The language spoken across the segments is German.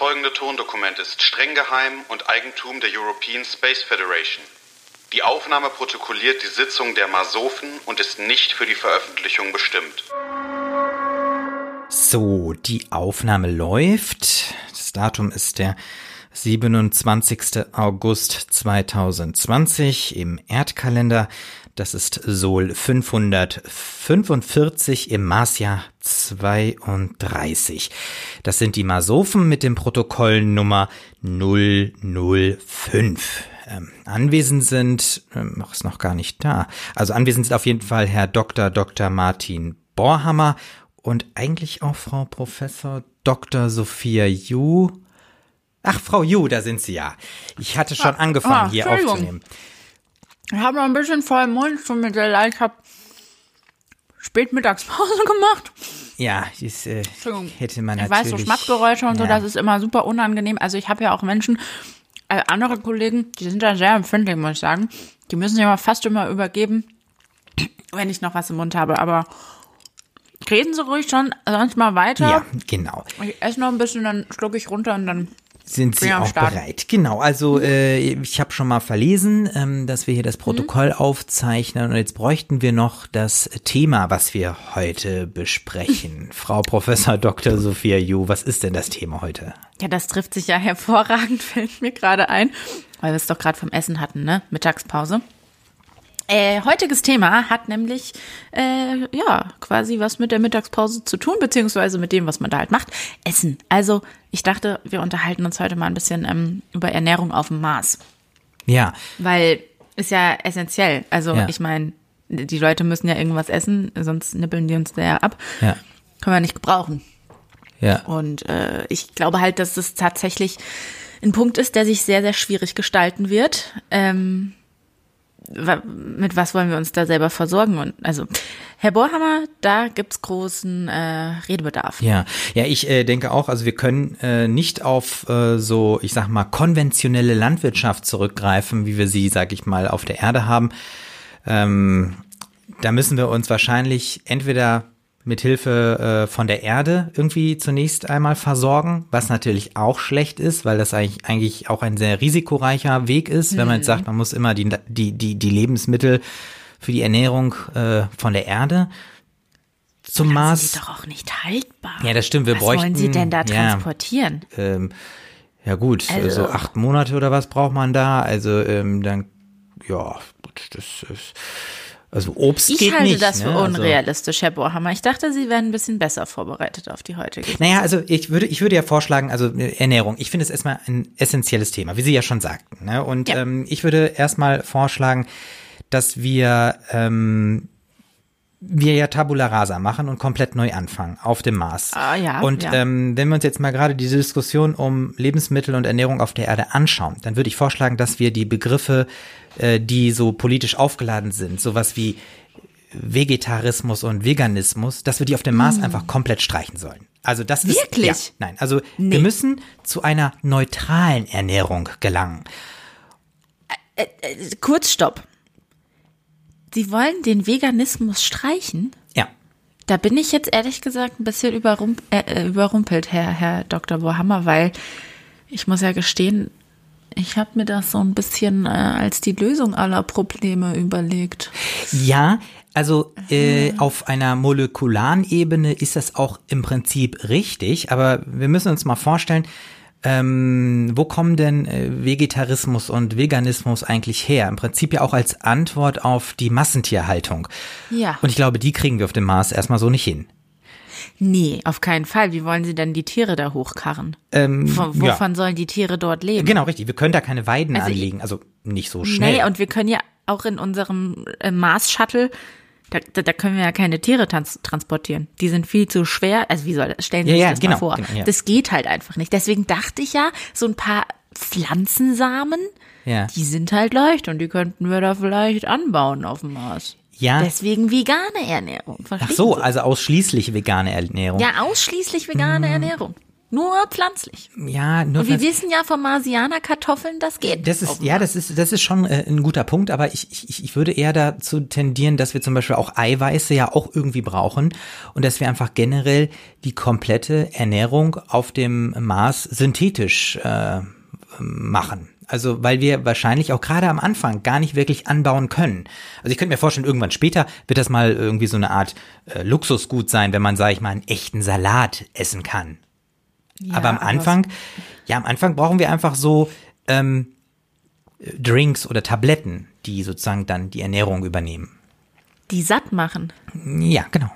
folgende Tondokument ist streng geheim und Eigentum der European Space Federation. Die Aufnahme protokolliert die Sitzung der Masofen und ist nicht für die Veröffentlichung bestimmt. So, die Aufnahme läuft. Das Datum ist der 27. August 2020 im Erdkalender. Das ist Sol 545 im Marsjahr 32. Das sind die Masophen mit dem Protokoll Nummer 005. Ähm, anwesend sind, ähm, ist noch gar nicht da. Also anwesend sind auf jeden Fall Herr Dr. Dr. Martin Borhammer und eigentlich auch Frau Professor Dr. Sophia Yu. Ach, Frau Yu, da sind Sie ja. Ich hatte schon ah, angefangen, ah, hier aufzunehmen. Ich habe noch ein bisschen voll im Mund, tut mir sehr leid, ich habe Spätmittagspause gemacht. Ja, das äh, hätte man ich natürlich. Ich weiß, so Schmackgeräusche und ja. so, das ist immer super unangenehm. Also ich habe ja auch Menschen, äh, andere Kollegen, die sind da sehr empfindlich, muss ich sagen. Die müssen sich aber fast immer übergeben, wenn ich noch was im Mund habe. Aber reden Sie ruhig schon sonst mal weiter. Ja, genau. Ich esse noch ein bisschen, dann schlucke ich runter und dann sind Sie auch bereit? Genau, also mhm. äh, ich habe schon mal verlesen, ähm, dass wir hier das Protokoll mhm. aufzeichnen und jetzt bräuchten wir noch das Thema, was wir heute besprechen. Frau Professor Dr. Sophia Yu, was ist denn das Thema heute? Ja, das trifft sich ja hervorragend, fällt mir gerade ein, weil wir es doch gerade vom Essen hatten, ne? Mittagspause. Äh, heutiges Thema hat nämlich äh, ja quasi was mit der Mittagspause zu tun, beziehungsweise mit dem, was man da halt macht. Essen. Also ich dachte, wir unterhalten uns heute mal ein bisschen ähm, über Ernährung auf dem Mars. Ja. Weil ist ja essentiell. Also ja. ich meine, die Leute müssen ja irgendwas essen, sonst nippeln die uns da ja ab. Ja. Können wir nicht gebrauchen. Ja. Und äh, ich glaube halt, dass es tatsächlich ein Punkt ist, der sich sehr, sehr schwierig gestalten wird. Ähm, mit was wollen wir uns da selber versorgen? Und also Herr Bohrhammer, da gibt's großen äh, Redebedarf. Ja, ja, ich äh, denke auch, also wir können äh, nicht auf äh, so, ich sag mal, konventionelle Landwirtschaft zurückgreifen, wie wir sie, sag ich mal, auf der Erde haben. Ähm, da müssen wir uns wahrscheinlich entweder mit Hilfe äh, von der Erde irgendwie zunächst einmal versorgen, was natürlich auch schlecht ist, weil das eigentlich, eigentlich auch ein sehr risikoreicher Weg ist, wenn man jetzt mhm. sagt, man muss immer die, die, die, die Lebensmittel für die Ernährung äh, von der Erde zum das Mars. ist doch auch nicht haltbar. Ja, das stimmt. Wir was bräuchten. wollen Sie denn da transportieren? Ja, ähm, ja gut, also. so acht Monate oder was braucht man da? Also ähm, dann, ja, das ist also Obst ich geht halte nicht, das für ne? Also unrealistisch, Herr Bohrhammer. Ich dachte, Sie wären ein bisschen besser vorbereitet auf die heutige. Naja, also ich würde, ich würde ja vorschlagen, also äh, Ernährung. Ich finde es erstmal ein essentielles Thema, wie Sie ja schon sagten. Ne? Und ja. ähm, ich würde erstmal vorschlagen, dass wir ähm, wir ja Tabula Rasa machen und komplett neu anfangen auf dem Mars. Ah, ja, und ja. Ähm, wenn wir uns jetzt mal gerade diese Diskussion um Lebensmittel und Ernährung auf der Erde anschauen, dann würde ich vorschlagen, dass wir die Begriffe, äh, die so politisch aufgeladen sind, sowas wie Vegetarismus und Veganismus, dass wir die auf dem Mars mm. einfach komplett streichen sollen. Also das ist wirklich ja, nein, also nee. wir müssen zu einer neutralen Ernährung gelangen. Äh, äh, kurz stopp. Sie wollen den Veganismus streichen? Ja. Da bin ich jetzt ehrlich gesagt ein bisschen überrump äh, äh, überrumpelt, Herr, Herr Dr. Bohammer, weil ich muss ja gestehen, ich habe mir das so ein bisschen äh, als die Lösung aller Probleme überlegt. Ja, also äh, auf einer molekularen Ebene ist das auch im Prinzip richtig, aber wir müssen uns mal vorstellen, ähm, wo kommen denn äh, Vegetarismus und Veganismus eigentlich her? Im Prinzip ja auch als Antwort auf die Massentierhaltung. Ja. Und ich glaube, die kriegen wir auf dem Mars erstmal so nicht hin. Nee, auf keinen Fall. Wie wollen sie denn die Tiere da hochkarren? Ähm, Von, wovon ja. sollen die Tiere dort leben? Genau, richtig. Wir können da keine Weiden also anlegen, also nicht so schnell. Nee, und wir können ja auch in unserem äh, Mars-Shuttle da, da, da können wir ja keine Tiere trans transportieren. Die sind viel zu schwer. Also wie soll das? Stellen Sie ja, sich ja, das genau, mal vor. Genau, ja. Das geht halt einfach nicht. Deswegen dachte ich ja, so ein paar Pflanzensamen, ja. die sind halt leicht und die könnten wir da vielleicht anbauen auf dem Mars. Ja. Deswegen vegane Ernährung. Ach so, also ausschließlich vegane Ernährung. Ja, ausschließlich vegane hm. Ernährung. Nur pflanzlich. Ja, nur Und wir wissen ja von Marsianerkartoffeln, das geht. Das ist, ja, das ist, das ist schon äh, ein guter Punkt, aber ich, ich, ich würde eher dazu tendieren, dass wir zum Beispiel auch Eiweiße ja auch irgendwie brauchen und dass wir einfach generell die komplette Ernährung auf dem Mars synthetisch äh, machen. Also weil wir wahrscheinlich auch gerade am Anfang gar nicht wirklich anbauen können. Also ich könnte mir vorstellen, irgendwann später wird das mal irgendwie so eine Art äh, Luxusgut sein, wenn man, sage ich mal, einen echten Salat essen kann. Ja, aber am Anfang, ja, am Anfang brauchen wir einfach so ähm, Drinks oder Tabletten, die sozusagen dann die Ernährung übernehmen. Die satt machen. Ja, genau.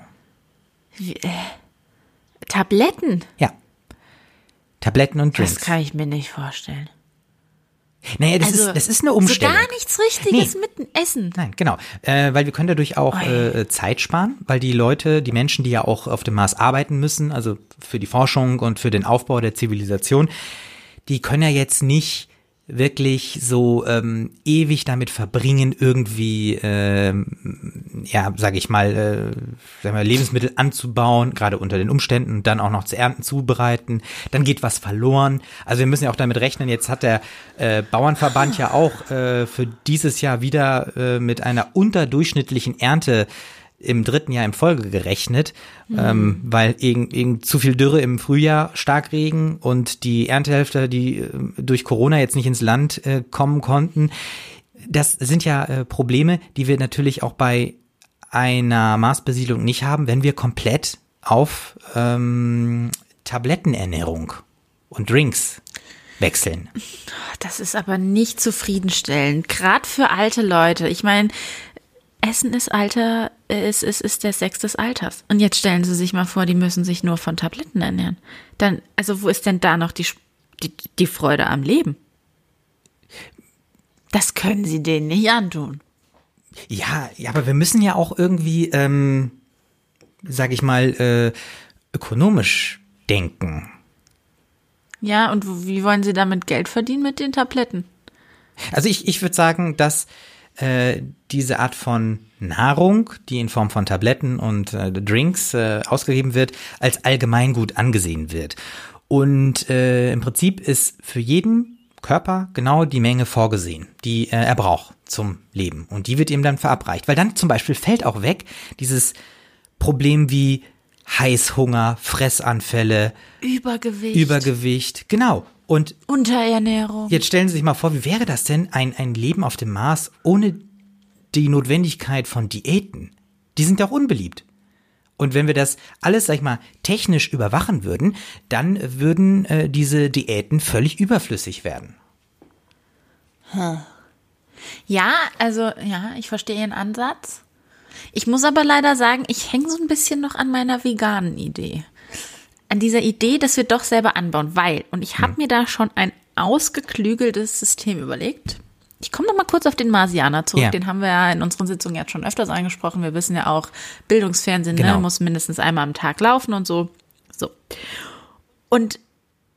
Tabletten. Ja. Tabletten und Das Drinks. kann ich mir nicht vorstellen. Naja, das, also, ist, das ist eine Umstellung. So gar nichts Richtiges Nee. mit dem Essen. Nein, genau. Äh, weil wir können dadurch auch äh, Zeit sparen, weil die Leute, die Menschen, die ja auch auf dem Mars arbeiten müssen, also für die Forschung und für den Aufbau der Zivilisation, die können ja jetzt nicht wirklich so ähm, ewig damit verbringen, irgendwie, ähm, ja, sage ich mal, äh, sag mal, Lebensmittel anzubauen, gerade unter den Umständen, dann auch noch zu ernten, zubereiten. Dann geht was verloren. Also wir müssen ja auch damit rechnen. Jetzt hat der äh, Bauernverband ja auch äh, für dieses Jahr wieder äh, mit einer unterdurchschnittlichen Ernte im dritten Jahr in Folge gerechnet, ähm, weil irgend zu viel Dürre im Frühjahr, Starkregen und die Erntehälfte, die äh, durch Corona jetzt nicht ins Land äh, kommen konnten. Das sind ja äh, Probleme, die wir natürlich auch bei einer Marsbesiedlung nicht haben, wenn wir komplett auf ähm, Tablettenernährung und Drinks wechseln. Das ist aber nicht zufriedenstellend. Gerade für alte Leute. Ich meine, Essen ist Alter, äh, es ist, ist der Sex des Alters. Und jetzt stellen Sie sich mal vor, die müssen sich nur von Tabletten ernähren. Dann, also wo ist denn da noch die, die, die Freude am Leben? Das können Sie denen nicht antun. Ja, ja, aber wir müssen ja auch irgendwie, ähm, sag ich mal, äh, ökonomisch denken. Ja, und wie wollen Sie damit Geld verdienen mit den Tabletten? Also ich, ich würde sagen, dass äh, diese Art von Nahrung, die in Form von Tabletten und äh, Drinks äh, ausgegeben wird, als Allgemeingut angesehen wird. Und äh, im Prinzip ist für jeden Körper genau die Menge vorgesehen, die äh, er braucht zum Leben. Und die wird ihm dann verabreicht. Weil dann zum Beispiel fällt auch weg dieses Problem wie Heißhunger, Fressanfälle, Übergewicht, Übergewicht. Genau. Und Unterernährung. Jetzt stellen Sie sich mal vor, wie wäre das denn, ein, ein Leben auf dem Mars ohne die Notwendigkeit von Diäten? Die sind doch unbeliebt. Und wenn wir das alles, sag ich mal, technisch überwachen würden, dann würden äh, diese Diäten völlig überflüssig werden. Ja, also ja, ich verstehe Ihren Ansatz. Ich muss aber leider sagen, ich hänge so ein bisschen noch an meiner veganen Idee. An dieser Idee, dass wir doch selber anbauen, weil, und ich habe mir da schon ein ausgeklügeltes System überlegt. Ich komme noch mal kurz auf den Marsianer zurück. Ja. Den haben wir ja in unseren Sitzungen jetzt schon öfters angesprochen. Wir wissen ja auch, Bildungsfernsehen Genau. ne, muss mindestens einmal am Tag laufen und so. So. Und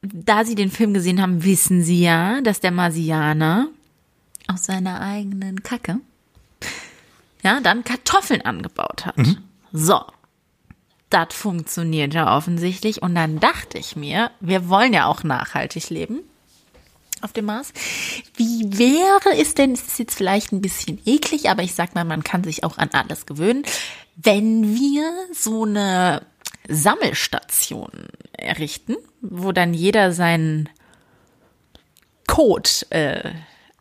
da Sie den Film gesehen haben, wissen Sie ja, dass der Marsianer aus seiner eigenen Kacke ja, dann Kartoffeln angebaut hat. So. Das funktioniert ja offensichtlich. Und dann dachte ich mir, wir wollen ja auch nachhaltig leben auf dem Mars. Wie wäre es denn, es ist jetzt vielleicht ein bisschen eklig, aber ich sag mal, man kann sich auch an alles gewöhnen, wenn wir so eine Sammelstation errichten, wo dann jeder seinen Code äh,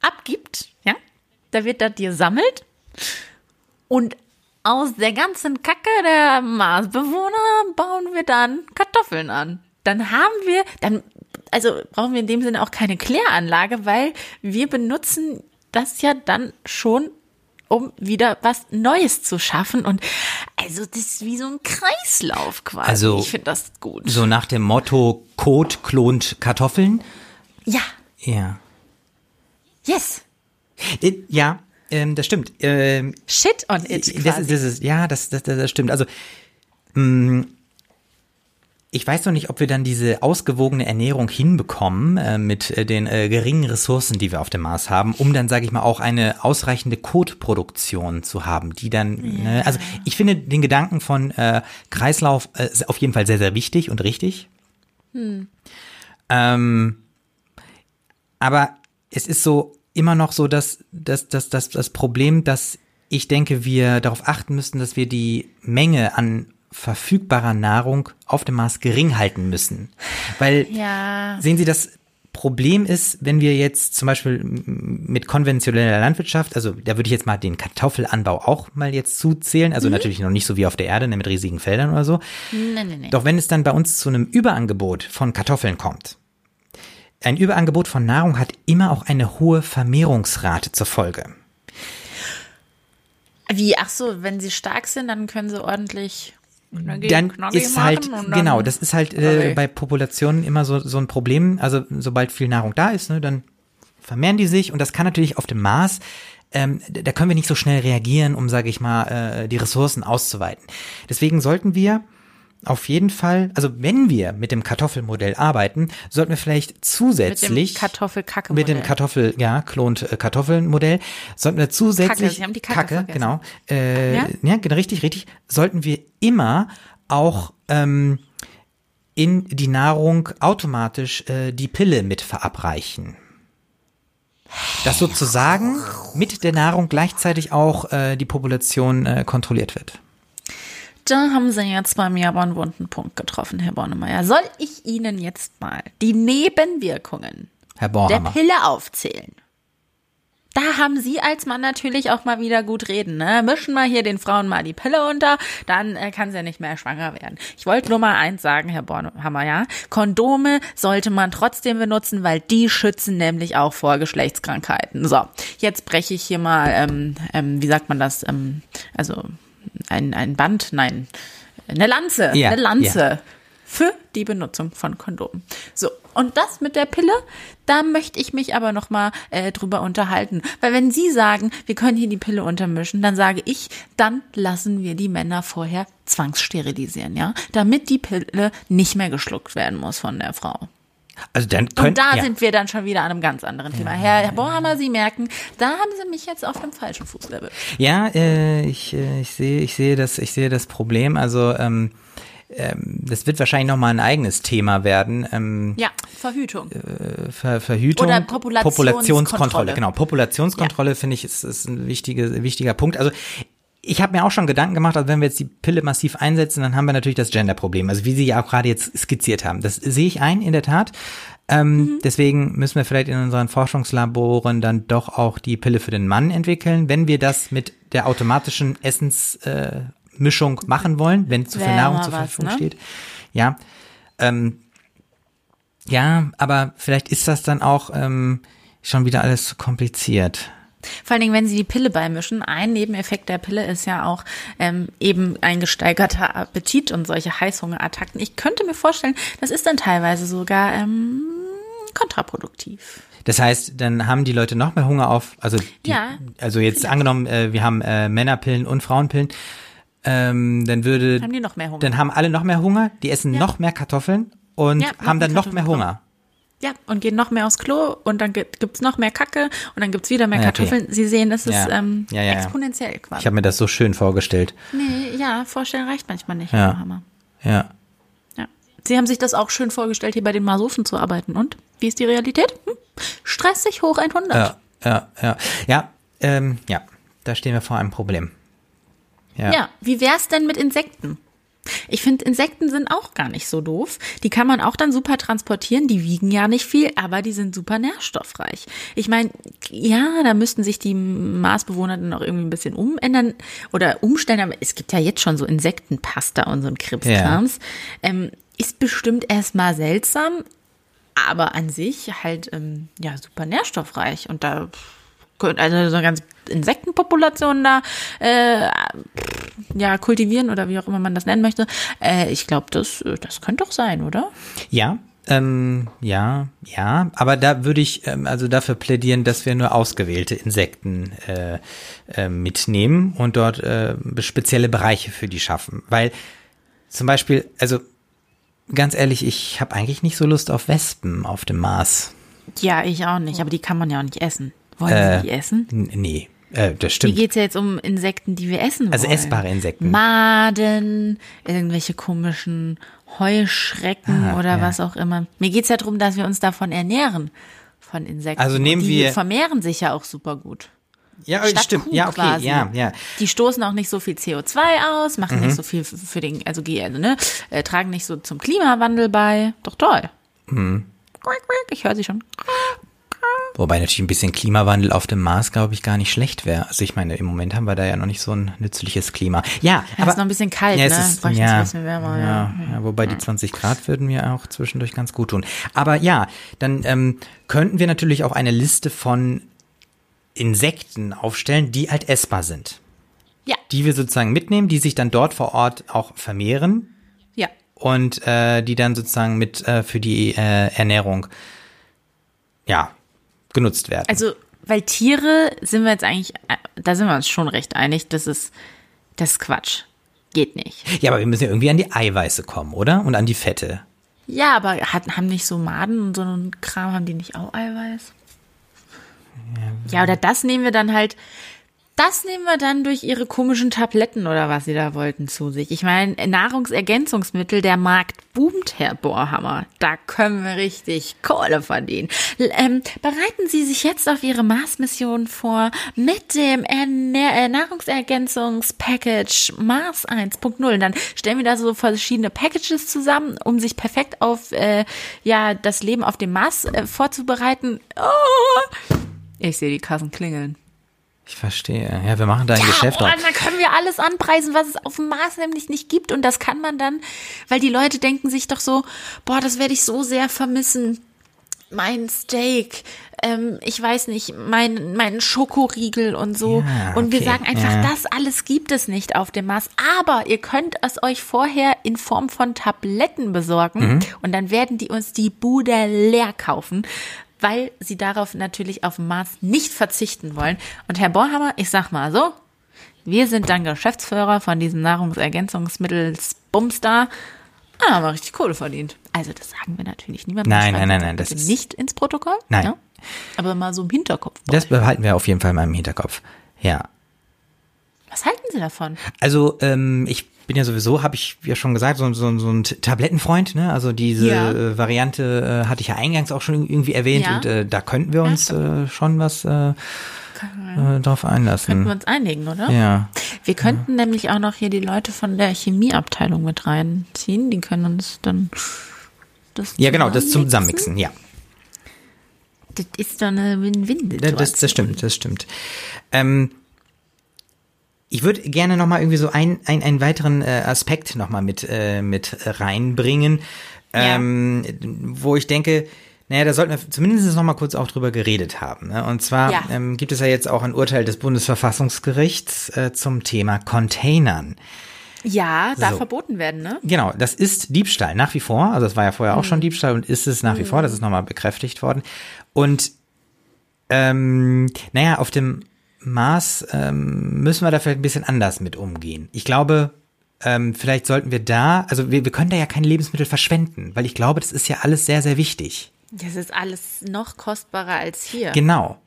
abgibt, ja, da wird das gesammelt und aus der ganzen Kacke der Marsbewohner bauen wir dann Kartoffeln an. Dann haben wir, dann, also brauchen wir in dem Sinne auch keine Kläranlage, weil wir benutzen das ja dann schon, um wieder was Neues zu schaffen. Und also das ist wie so ein Kreislauf quasi. Also, ich finde das gut. So nach dem Motto, Kot klont Kartoffeln. Ja, Ja. yes. Äh, Ja, ähm, das stimmt. Ähm, Shit on it quasi. Das ist, das ist, ja, das, das, das stimmt. Also, mh, ich weiß noch nicht, ob wir dann diese ausgewogene Ernährung hinbekommen äh, mit äh, den äh, geringen Ressourcen, die wir auf dem Mars haben, um dann, sage ich mal, auch eine ausreichende Kotproduktion zu haben, die dann, ne, also ich finde den Gedanken von äh, Kreislauf äh, auf jeden Fall sehr, sehr wichtig und richtig. Ähm, aber es ist so immer noch so, dass, dass, dass, dass das Problem, dass ich denke, wir darauf achten müssen, dass wir die Menge an verfügbarer Nahrung auf dem Mars gering halten müssen. Weil, Ja. sehen Sie, das Problem ist, wenn wir jetzt zum Beispiel mit konventioneller Landwirtschaft, also da würde ich jetzt mal den Kartoffelanbau auch mal jetzt zuzählen, also natürlich noch nicht so wie auf der Erde, ne, mit riesigen Feldern oder so. Nee, nee, nee. Doch wenn es dann bei uns zu einem Überangebot von Kartoffeln kommt, ein Überangebot von Nahrung hat immer auch eine hohe Vermehrungsrate zur Folge. Wie, ach so, wenn sie stark sind, dann können sie ordentlich Dann ist halt, dann- genau, das ist halt äh, bei Populationen immer so, so ein Problem. Also sobald viel Nahrung da ist, ne, dann vermehren die sich und das kann natürlich auf dem Mars, ähm, da können wir nicht so schnell reagieren, um, sage ich mal, äh, die Ressourcen auszuweiten. Deswegen sollten wir auf jeden Fall, also wenn wir mit dem Kartoffelmodell arbeiten, sollten wir vielleicht zusätzlich Kartoffelkacke mit dem. Kartoffel, ja, klont äh, Kartoffelmodell, sollten wir zusätzlich Sie haben die Kacke vergessen. genau, äh, Ja? ja? genau, richtig, richtig, sollten wir immer auch ähm, in die Nahrung automatisch äh, die Pille mit verabreichen. Dass sozusagen mit der Nahrung gleichzeitig auch äh, die Population äh, kontrolliert wird. Da haben Sie jetzt bei mir aber einen wunden Punkt getroffen, Herr Bornemeyer. Soll ich Ihnen jetzt mal die Nebenwirkungen der. Pille aufzählen? Da haben Sie als Mann natürlich auch mal wieder gut reden. Ne? Mischen wir hier den Frauen mal die Pille unter, dann äh, kann sie ja nicht mehr schwanger werden. Ich wollte nur mal eins sagen, Herr Bornhammer, ja. Kondome sollte man trotzdem benutzen, weil die schützen nämlich auch vor Geschlechtskrankheiten. So, jetzt breche ich hier mal, ähm, ähm, wie sagt man das? Ähm, also ein, ein Band, nein, eine Lanze, Ja, eine Lanze ja. für die Benutzung von Kondomen. So, und das mit der Pille, da möchte ich mich aber noch mal äh, drüber unterhalten. Weil wenn Sie sagen, wir können hier die Pille untermischen, dann sage ich, dann lassen wir die Männer vorher zwangssterilisieren, ja? Damit die Pille nicht mehr geschluckt werden muss von der Frau. Also dann können, Und da ja. sind wir dann schon wieder an einem ganz anderen Thema. Herr, Herr Bohammer, Sie merken, da haben Sie mich jetzt auf dem falschen Fuß erwischt. Ja, äh, ich, äh, ich sehe, ich sehe das, ich sehe das Problem. Also ähm, ähm, das wird wahrscheinlich noch mal ein eigenes Thema werden. Ähm, Ja, Verhütung. Ver Verhütung, Oder Populationskontrolle. Genau, Populationskontrolle finde ich ist, ist ein wichtige, wichtiger Punkt. Also ich habe mir auch schon Gedanken gemacht, also wenn wir jetzt die Pille massiv einsetzen, dann haben wir natürlich das Gender-Problem. Also wie Sie ja auch gerade jetzt skizziert haben. Das sehe ich ein, in der Tat. Ähm, Deswegen müssen wir vielleicht in unseren Forschungslaboren dann doch auch die Pille für den Mann entwickeln, wenn wir das mit der automatischen Essensmischung äh, machen wollen, wenn zu viel Nahrung zur was, Verfügung ne? steht. Ja. Ähm, ja, aber vielleicht ist das dann auch ähm, schon wieder alles zu kompliziert. Vor allen Dingen, wenn Sie die Pille beimischen, ein Nebeneffekt der Pille ist ja auch ähm, eben ein gesteigerter Appetit und solche Heißhungerattacken. Ich könnte mir vorstellen, das ist dann teilweise sogar ähm, kontraproduktiv. Das heißt, dann haben die Leute noch mehr Hunger auf, also die, Ja, also jetzt angenommen, äh, wir haben äh, Männerpillen und Frauenpillen, ähm, dann würde Haben die noch mehr Hunger? dann haben alle noch mehr Hunger, die essen Ja. noch mehr Kartoffeln und Ja, haben dann noch mehr. Hunger. Ja, und gehen noch mehr aufs Klo und dann gibt- gibt's noch mehr Kacke und dann gibt's wieder mehr Ja, okay. Kartoffeln. Sie sehen, das ist Ja. ähm, Ja, exponentiell quasi. Ich habe mir das so schön vorgestellt. nee, ja, vorstellen reicht manchmal nicht. Ja. Hammer. Ja. Ja. Sie haben sich das auch schön vorgestellt, hier bei den Masofen zu arbeiten. Und? Wie ist die Realität? Hm? Stressig hoch 100. Ja, ja, ja. Ja, ähm, ja, da stehen wir vor einem Problem. Ja. Ja, wie wär's denn mit Insekten? Ich finde, Insekten sind auch gar nicht so doof. Die kann man auch dann super transportieren. Die wiegen ja nicht viel, aber die sind super nährstoffreich. Ich meine, ja, da müssten sich die Marsbewohner dann auch irgendwie ein bisschen umändern oder umstellen. Aber es gibt ja jetzt schon so Insektenpasta und so ein Krimskrams. Ähm, ist bestimmt erstmal seltsam, aber an sich halt ähm, ja super nährstoffreich. Und da also so eine ganze Insektenpopulation da äh, ja, kultivieren oder wie auch immer man das nennen möchte. Äh, ich glaube, das, das könnte doch sein, oder? Ja, ähm, ja, ja, aber da würde ich ähm, also dafür plädieren, dass wir nur ausgewählte Insekten äh, äh, mitnehmen und dort äh, spezielle Bereiche für die schaffen. Weil zum Beispiel, also ganz ehrlich, ich habe eigentlich nicht so Lust auf Wespen auf dem Mars. Ja, ich auch nicht, aber die kann man ja auch nicht essen. Wollen Äh, Sie die essen? Nee, äh, das Hier stimmt. geht's ja jetzt um Insekten, die wir essen wollen. Also essbare Insekten. Maden, irgendwelche komischen Heuschrecken Ah, oder ja. was auch immer. Mir geht's ja darum, dass wir uns davon ernähren, von Insekten. Also nehmen die wir- vermehren sich ja auch super gut. Ja, äh, Statt stimmt. Kuh Ja, okay, quasi. ja, ja. Die stoßen auch nicht so viel CO2 aus, machen Mhm. nicht so viel für den, also, also ne, äh, tragen nicht so zum Klimawandel bei. Doch toll. Mhm. Quack, quack, Ich höre sie schon. Wobei natürlich ein bisschen Klimawandel auf dem Mars, glaube ich, gar nicht schlecht wäre. Also ich meine, im Moment haben wir da ja noch nicht so ein nützliches Klima. Ja, Ja, aber ist noch ein bisschen kalt, ja, ne? es ist, Bräuchte ja, ein bisschen wärmer, ja, ja. ja, wobei die 20 Grad würden mir auch zwischendurch ganz gut tun. Aber ja, dann ähm, könnten wir natürlich auch eine Liste von Insekten aufstellen, die halt essbar sind. Ja, Die wir sozusagen mitnehmen, die sich dann dort vor Ort auch vermehren ja. und äh, die dann sozusagen mit äh, für die äh, Ernährung ja genutzt werden. Also, weil Tiere sind wir jetzt eigentlich, äh, da sind wir uns schon recht einig, das ist, das ist Quatsch. Geht nicht. ja, aber wir müssen ja irgendwie an die Eiweiße kommen, oder? Und an die Fette. Ja, aber hat, haben nicht so Maden und so einen Kram, haben die nicht auch Eiweiß? Ja, oder das nehmen wir dann halt, das nehmen wir dann durch ihre komischen Tabletten oder was sie da wollten zu sich. Ich meine, Nahrungsergänzungsmittel, der Markt boomt, Herr Bohrhammer. Da können wir richtig Kohle verdienen. Ähm, bereiten Sie sich jetzt auf Ihre Mars-Mission vor mit dem äh, Nahrungsergänzungspackage Mars 1.0. Dann stellen wir da so verschiedene Packages zusammen, um sich perfekt auf äh, ja das Leben auf dem Mars äh, vorzubereiten. Oh, ich sehe die Kassen klingeln. Ich verstehe. Ja, wir machen da ein Geschäft boah, draus. dann können wir alles anpreisen, was es auf dem Mars nämlich nicht gibt. Und das kann man dann, weil die Leute denken sich doch so, boah, das werde ich so sehr vermissen. Mein Steak, ähm, ich weiß nicht, mein, mein Schokoriegel und so. Ja, und wir okay, sagen einfach, ja. das alles gibt es nicht auf dem Mars. Aber ihr könnt es euch vorher in Form von Tabletten besorgen. Mhm. Und dann werden die uns die Bude leer kaufen. Weil sie darauf natürlich auf dem Mars nicht verzichten wollen. Und Herr Borhammer, ich sag mal so, wir sind dann Geschäftsführer von diesem Nahrungsergänzungsmittels Bumstar. Ah, haben wir richtig Kohle verdient. Also das sagen wir natürlich niemandem. Nein, nein, nein, nein, das ist- nicht ins Protokoll. Nein. Ja? Aber mal so im Hinterkopf. Das behalten wir auf jeden Fall mal im Hinterkopf. Ja. Was halten Sie davon? Also, ähm, ich bin ja sowieso, habe ich ja schon gesagt, so, so, so ein Tablettenfreund, ne? Also diese Ja. äh, Variante äh, hatte ich ja eingangs auch schon irgendwie erwähnt Ja. und äh, da könnten wir uns äh, schon was äh, äh, drauf Könnten einlassen. wir uns einigen, oder? Ja. Wir könnten nämlich auch noch hier die Leute von der Chemieabteilung mit reinziehen. Die können uns dann das Ja, genau, das zum zusammenmixen. Ja. Das ist doch eine Ja, Win-Win-Situation. Das, das stimmt, das stimmt. Ähm, ich würde gerne noch mal irgendwie so ein, ein, einen weiteren äh, Aspekt noch mal mit, äh, mit reinbringen, Ja. ähm, wo ich denke, naja, da sollten wir zumindest noch mal kurz auch drüber geredet haben. Ne? Und zwar Ja. ähm, gibt es ja jetzt auch ein Urteil des Bundesverfassungsgerichts äh, zum Thema Containern. Ja, darf So. verboten werden, ne? Genau, das ist Diebstahl nach wie vor. Also das war ja vorher auch schon Diebstahl und ist es nach wie vor. Das ist nochmal bekräftigt worden. Und ähm, naja, auf dem Mars ähm, müssen wir da vielleicht ein bisschen anders mit umgehen. Ich glaube, ähm, vielleicht sollten wir da, also wir, wir können da ja keine Lebensmittel verschwenden, weil ich glaube, das ist ja alles sehr, sehr wichtig. Das ist alles noch kostbarer als hier. Genau.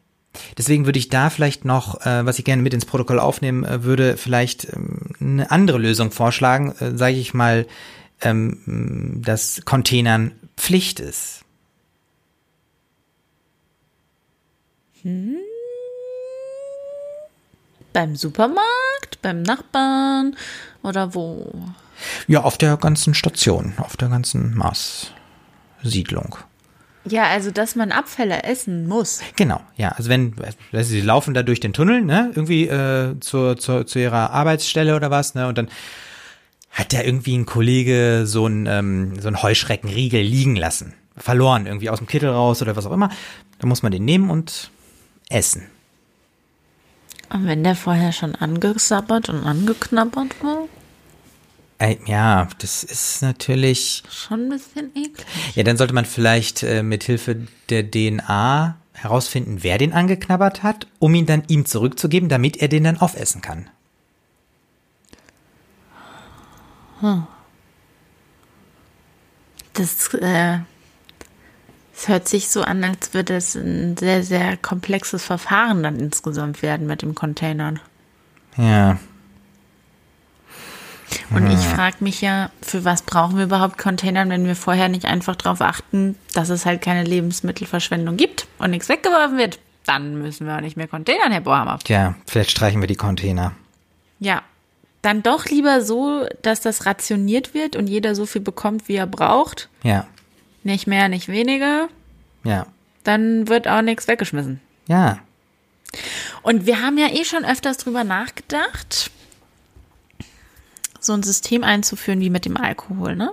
Deswegen würde ich da vielleicht noch, äh, was ich gerne mit ins Protokoll aufnehmen äh, würde, vielleicht ähm, eine andere Lösung vorschlagen, äh, sage ich mal, ähm, dass Containern Pflicht ist. Beim Supermarkt, beim Nachbarn oder wo? Ja, auf der ganzen Station, auf der ganzen Mars-Siedlung. Ja, also dass man Abfälle essen muss. Genau, ja. Also wenn, also sie laufen da durch den Tunnel, ne, irgendwie äh, zur, zur, zu ihrer Arbeitsstelle oder was, ne, und dann hat da irgendwie ein Kollege so ein ähm, so ein Heuschreckenriegel liegen lassen, verloren irgendwie aus dem Kittel raus oder was auch immer. Da muss man den nehmen und essen. Und wenn der vorher schon angesabbert und angeknabbert war, Äh, ja, das ist natürlich. schon ein bisschen eklig. Ja, dann sollte man vielleicht äh, mit Hilfe der DNA herausfinden, wer den angeknabbert hat, um ihn dann ihm zurückzugeben, damit er den dann aufessen kann. Das, äh, es hört sich so an, als würde es ein sehr, sehr komplexes Verfahren dann insgesamt werden mit dem Containern. Ja. Und ich frage mich ja, für was brauchen wir überhaupt Containern, wenn wir vorher nicht einfach darauf achten, dass es halt keine Lebensmittelverschwendung gibt und nichts weggeworfen wird? Dann müssen wir auch nicht mehr Containern, Herr Bohammer. Tja, vielleicht streichen wir die Container. Ja, dann doch lieber so, dass das rationiert wird und jeder so viel bekommt, wie er braucht. Ja, Nicht mehr, nicht weniger. ja, Dann wird auch nichts weggeschmissen. ja. Und wir haben ja eh schon öfters drüber nachgedacht, so ein System einzuführen wie mit dem Alkohol, ne?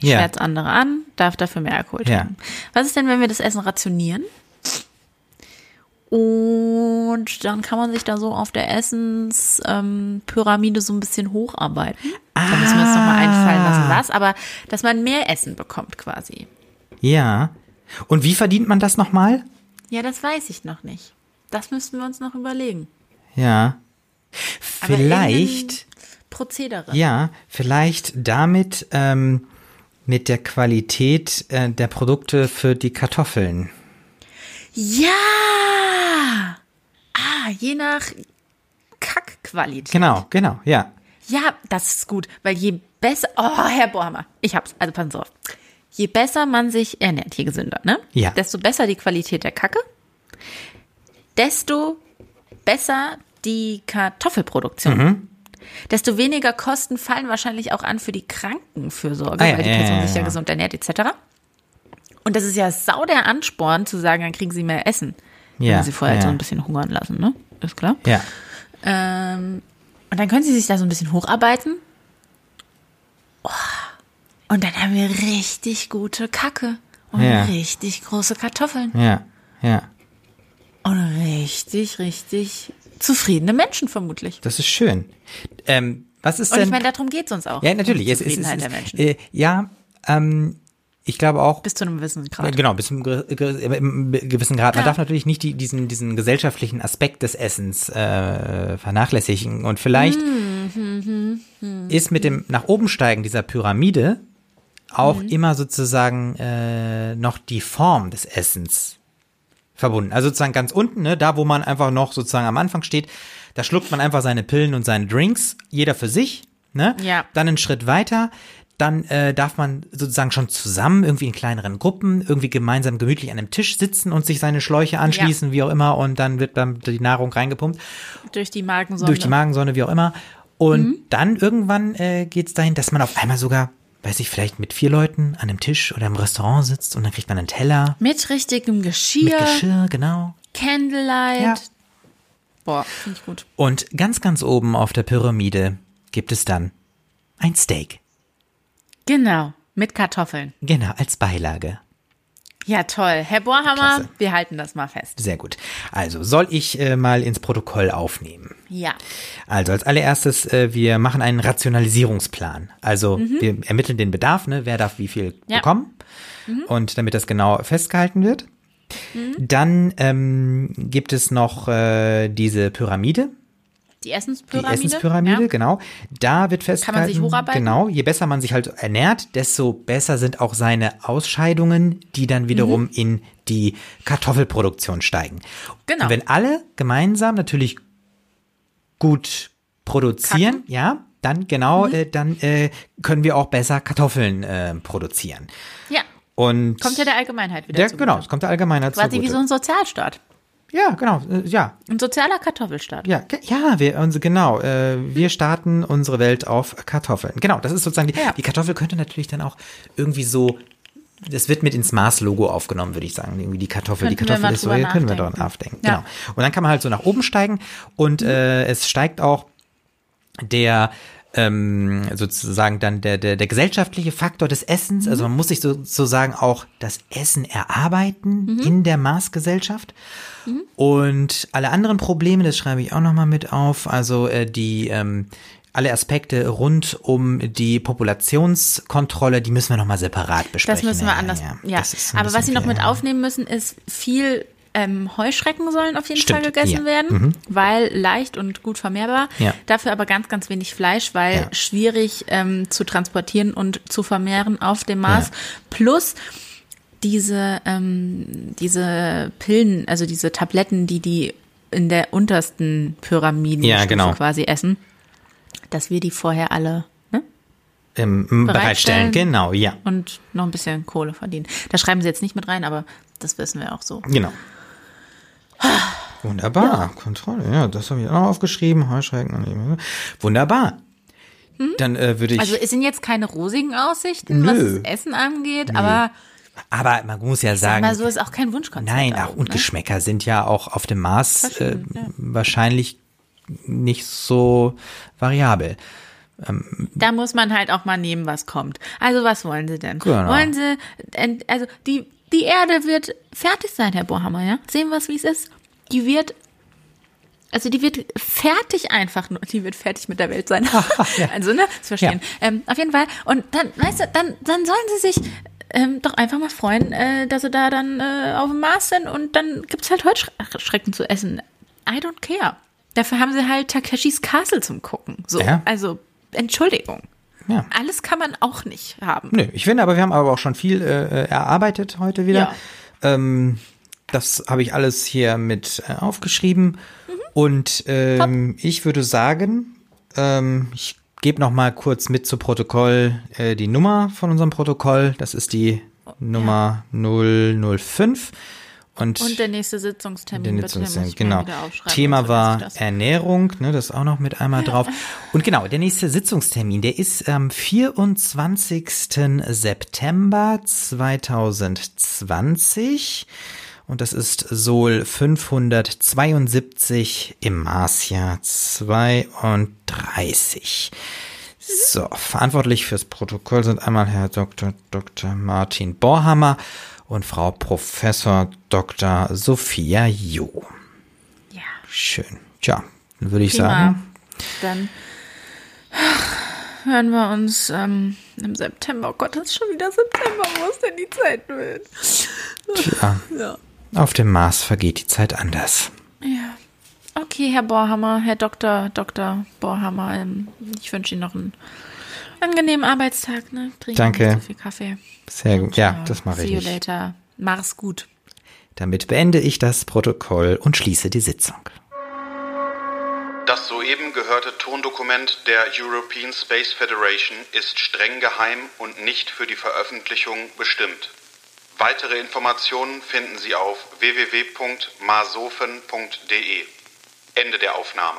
Ja. Schwärzt andere an, darf dafür mehr Alkohol Ja. trinken. Was ist denn, wenn wir das Essen rationieren? Und dann kann man sich da so auf der Essenspyramide ähm, so ein bisschen hocharbeiten. Da müssen wir uns nochmal einfallen lassen, was. Aber dass man mehr Essen bekommt quasi. Ja. Und wie verdient man das nochmal? Ja, das weiß ich noch nicht. Das müssten wir uns noch überlegen. Ja. Vielleicht, Prozedere. ja, vielleicht damit ähm, mit der Qualität äh, der Produkte für die Kartoffeln. Ja! Ah, je nach Kackqualität. Genau, genau, ja. Ja, das ist gut, weil je besser. Oh, Herr Bohammer, ich hab's. Also pass auf. Je besser man sich ernährt, je gesünder, ne? Ja. Desto besser die Qualität der Kacke, desto besser die Kartoffelproduktion. Mhm. Desto weniger Kosten fallen wahrscheinlich auch an für die Krankenfürsorge, Ah, ja, weil die ja, Person ja, sich ja, ja. gesund ernährt, etc. Und das ist ja sau der Ansporn, zu sagen, dann kriegen sie mehr Essen. Wenn Ja, wir sie vorher ja. so ein bisschen hungern lassen, ne? Ist klar. Ja. Ähm, und dann können sie sich da so ein bisschen hocharbeiten. Oh, und dann haben wir richtig gute Kacke und Ja. richtig große Kartoffeln Ja, ja. und richtig, richtig zufriedene Menschen vermutlich. Das ist schön. Ähm, was ist Und denn? ich meine, darum geht's uns auch. ja, natürlich. Um Es, die es, es, Zufriedenheit es, der Menschen. äh, ja, ähm, ich glaube auch. Bis zu einem gewissen Grad. Genau, bis zum ge- ge- im gewissen Grad. Man Ja. darf natürlich nicht die, diesen, diesen gesellschaftlichen Aspekt des Essens äh, vernachlässigen. Und vielleicht Hm, ist mit dem nach oben steigen dieser Pyramide auch Mhm. immer sozusagen äh, noch die Form des Essens verbunden. Also sozusagen ganz unten, ne, da wo man einfach noch sozusagen am Anfang steht, da schluckt man einfach seine Pillen und seine Drinks, jeder für sich, ne? Ja. Dann einen Schritt weiter, dann äh, darf man sozusagen schon zusammen irgendwie in kleineren Gruppen irgendwie gemeinsam gemütlich an einem Tisch sitzen und sich seine Schläuche anschließen, wie auch immer, und dann wird dann die Nahrung reingepumpt Durch die Magensonde. durch die Magensonne, wie auch immer. Und Mhm. dann irgendwann äh, geht's dahin, dass man auf einmal sogar, weiß ich, vielleicht mit vier Leuten an einem Tisch oder im Restaurant sitzt und dann kriegt man einen Teller Mit richtigem Geschirr, mit Geschirr, genau. Candlelight. Ja. Boah, finde ich gut. Und ganz, ganz oben auf der Pyramide gibt es dann ein Steak. Genau, mit Kartoffeln. Genau, als Beilage. Ja, toll. Herr Bohrhammer, Klasse. wir halten das mal fest. Sehr gut. Also, soll ich äh, mal ins Protokoll aufnehmen? Ja. Also als allererstes, äh, wir machen einen Rationalisierungsplan. Also wir ermitteln den Bedarf, ne? wer darf wie viel Mhm. Ja. Mhm. bekommen. Und damit das genau festgehalten wird. Dann ähm, gibt es noch äh, diese Pyramide, Die die Essenspyramide. Essenspyramide, Ja. genau. Da wird festgehalten, sich hocharbeiten? genau, je besser man sich halt ernährt, desto besser sind auch seine Ausscheidungen, die dann wiederum Mhm. in die Kartoffelproduktion steigen. Genau. Und wenn alle gemeinsam natürlich gut produzieren, ja, dann Mhm. genau, äh, dann äh, können wir auch besser Kartoffeln äh, produzieren. Ja. Und Kommt ja der Allgemeinheit wieder der, zu. genau, es kommt der Allgemeinheit Quasi wie zugute. so ein Sozialstaat. Ja, genau, äh, ja, Ein sozialer Kartoffelstaat. ja, ja, wir, unsere, genau, äh, wir starten unsere Welt auf Kartoffeln. Genau, das ist sozusagen, die, Ja. die Kartoffel könnte natürlich dann auch irgendwie so, das wird mit ins Mars-Logo aufgenommen, würde ich sagen. Irgendwie die Kartoffel, die Könnten wir Kartoffel ist so, hier können wir doch nachdenken. nachdenken. Ja. Genau. Und dann kann man halt so nach oben steigen und äh, es steigt auch der ähm, sozusagen dann der, der, der gesellschaftliche Faktor des Essens. Also man muss sich sozusagen auch das Essen erarbeiten in der Maßgesellschaft. Und alle anderen Probleme, das schreibe ich auch nochmal mit auf, also äh, die ähm, alle Aspekte rund um die Populationskontrolle, die müssen wir nochmal separat besprechen. Das müssen wir Ja, anders. ja. Ja. Ein Aber was Sie noch mit aufnehmen müssen, ist viel ähm, Heuschrecken sollen auf jeden Stimmt, Fall gegessen ja. werden, weil leicht und gut vermehrbar. Ja. Dafür aber ganz, ganz wenig Fleisch, weil Ja. schwierig ähm, zu transportieren und zu vermehren auf dem Mars. Plus diese, ähm, diese Pillen, also diese Tabletten, die die in der untersten Pyramiden Ja, genau. quasi essen, dass wir die vorher alle ähm, bereitstellen. Genau, ja. Und noch ein bisschen Kohle verdienen. Da schreiben sie jetzt nicht mit rein, aber das wissen wir auch so. Genau. Wunderbar. Ja. Kontrolle, ja, das habe ich auch noch aufgeschrieben. Heuschrecken. Wunderbar. Hm? Dann äh, würde ich. Also es sind jetzt keine rosigen Aussichten, Nö. was das Essen angeht, Nö. aber. Aber man muss ja sagen. Aber so ist auch kein Wunschkonzert. Nein, auch, und ne? Geschmäcker sind ja auch auf dem Mars äh, ja. wahrscheinlich nicht so variabel. Ähm, da muss man halt auch mal nehmen, was kommt. Also was wollen Sie denn? Genau. Wollen Sie, also die, die Erde wird fertig sein, Herr Bohammer, ja? Sehen wir es, wie es ist? Die wird, also die wird fertig einfach nur, die wird fertig mit der Welt sein. ja. Also, ne, das verstehen. Ja. Ähm, auf jeden Fall. Und dann, weißt du, dann, dann sollen Sie sich ähm, doch einfach mal freuen, äh, dass Sie da dann äh, auf dem Mars sind und dann gibt's halt Heuschrecken zu essen. I don't care. Dafür haben sie halt Takeshis Castle zum Gucken. So, ja. also Entschuldigung. Ja. Alles kann man auch nicht haben. Nö, ich finde, aber wir haben aber auch schon viel äh, äh erarbeitet heute wieder. Ja. Ähm, das habe ich alles hier mit äh, aufgeschrieben. Mhm. Und ähm, ich würde sagen, ähm, ich gebe noch mal kurz mit zu Protokoll äh, die Nummer von unserem Protokoll. Das ist die oh, Nummer ja. 005. Und, und der nächste Sitzungstermin. Der Sitzungstermin, genau. Thema war Ernährung, ne, das auch noch mit einmal drauf. Und genau, der nächste Sitzungstermin, der ist am 24. September 2020. Und das ist Sol 572 im Marsjahr 32. So, verantwortlich fürs Protokoll sind einmal Herr Dr. Dr. Martin Borhammer und Frau Professor Dr. Sophia Jo. Ja. Schön. Tja, dann würde ich Prima. sagen. Dann hören wir uns ähm, im September. Oh Gott, das ist schon wieder September. Wo ist denn die Zeit mit? Tja. Ja. Auf dem Mars vergeht die Zeit anders. Ja. Okay, Herr Borhammer, Herr Dr. Dr. Borhammer, ähm, ich wünsche Ihnen noch einen angenehmen Arbeitstag. Ne? Trinken Danke. Nicht so viel Kaffee. Sehr gut. Ja, das mache ich. See you later. Mach's gut. Damit beende ich das Protokoll und schließe die Sitzung. Das soeben gehörte Tondokument der European Space Federation ist streng geheim und nicht für die Veröffentlichung bestimmt. Weitere Informationen finden Sie auf www.masofen.de. Ende der Aufnahme.